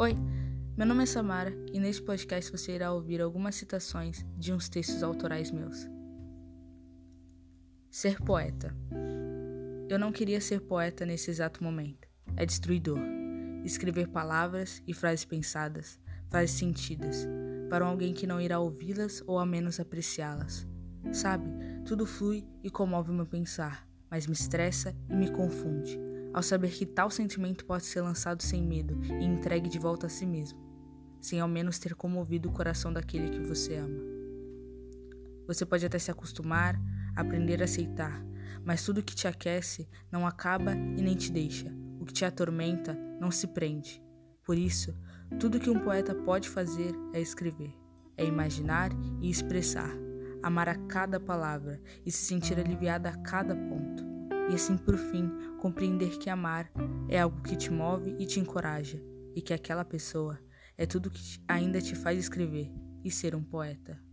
Oi, meu nome é Samara e neste podcast você irá ouvir algumas citações de uns textos autorais meus. Ser poeta. Eu não queria ser poeta nesse exato momento. É destruidor. Escrever palavras e frases pensadas, frases sentidas, para alguém que não irá ouvi-las ou a menos apreciá-las. Sabe, tudo flui e comove meu pensar, mas me estressa e me confunde ao saber que tal sentimento pode ser lançado sem medo e entregue de volta a si mesmo, sem ao menos ter comovido o coração daquele que você ama. Você pode até se acostumar, aprender a aceitar, mas tudo que te aquece não acaba e nem te deixa. O que te atormenta não se prende. Por isso, tudo que um poeta pode fazer é escrever, é imaginar e expressar, amar a cada palavra e se sentir aliviada a cada ponto e assim por fim compreender que amar é algo que te move e te encoraja, e que aquela pessoa é tudo que ainda te faz escrever e ser um poeta.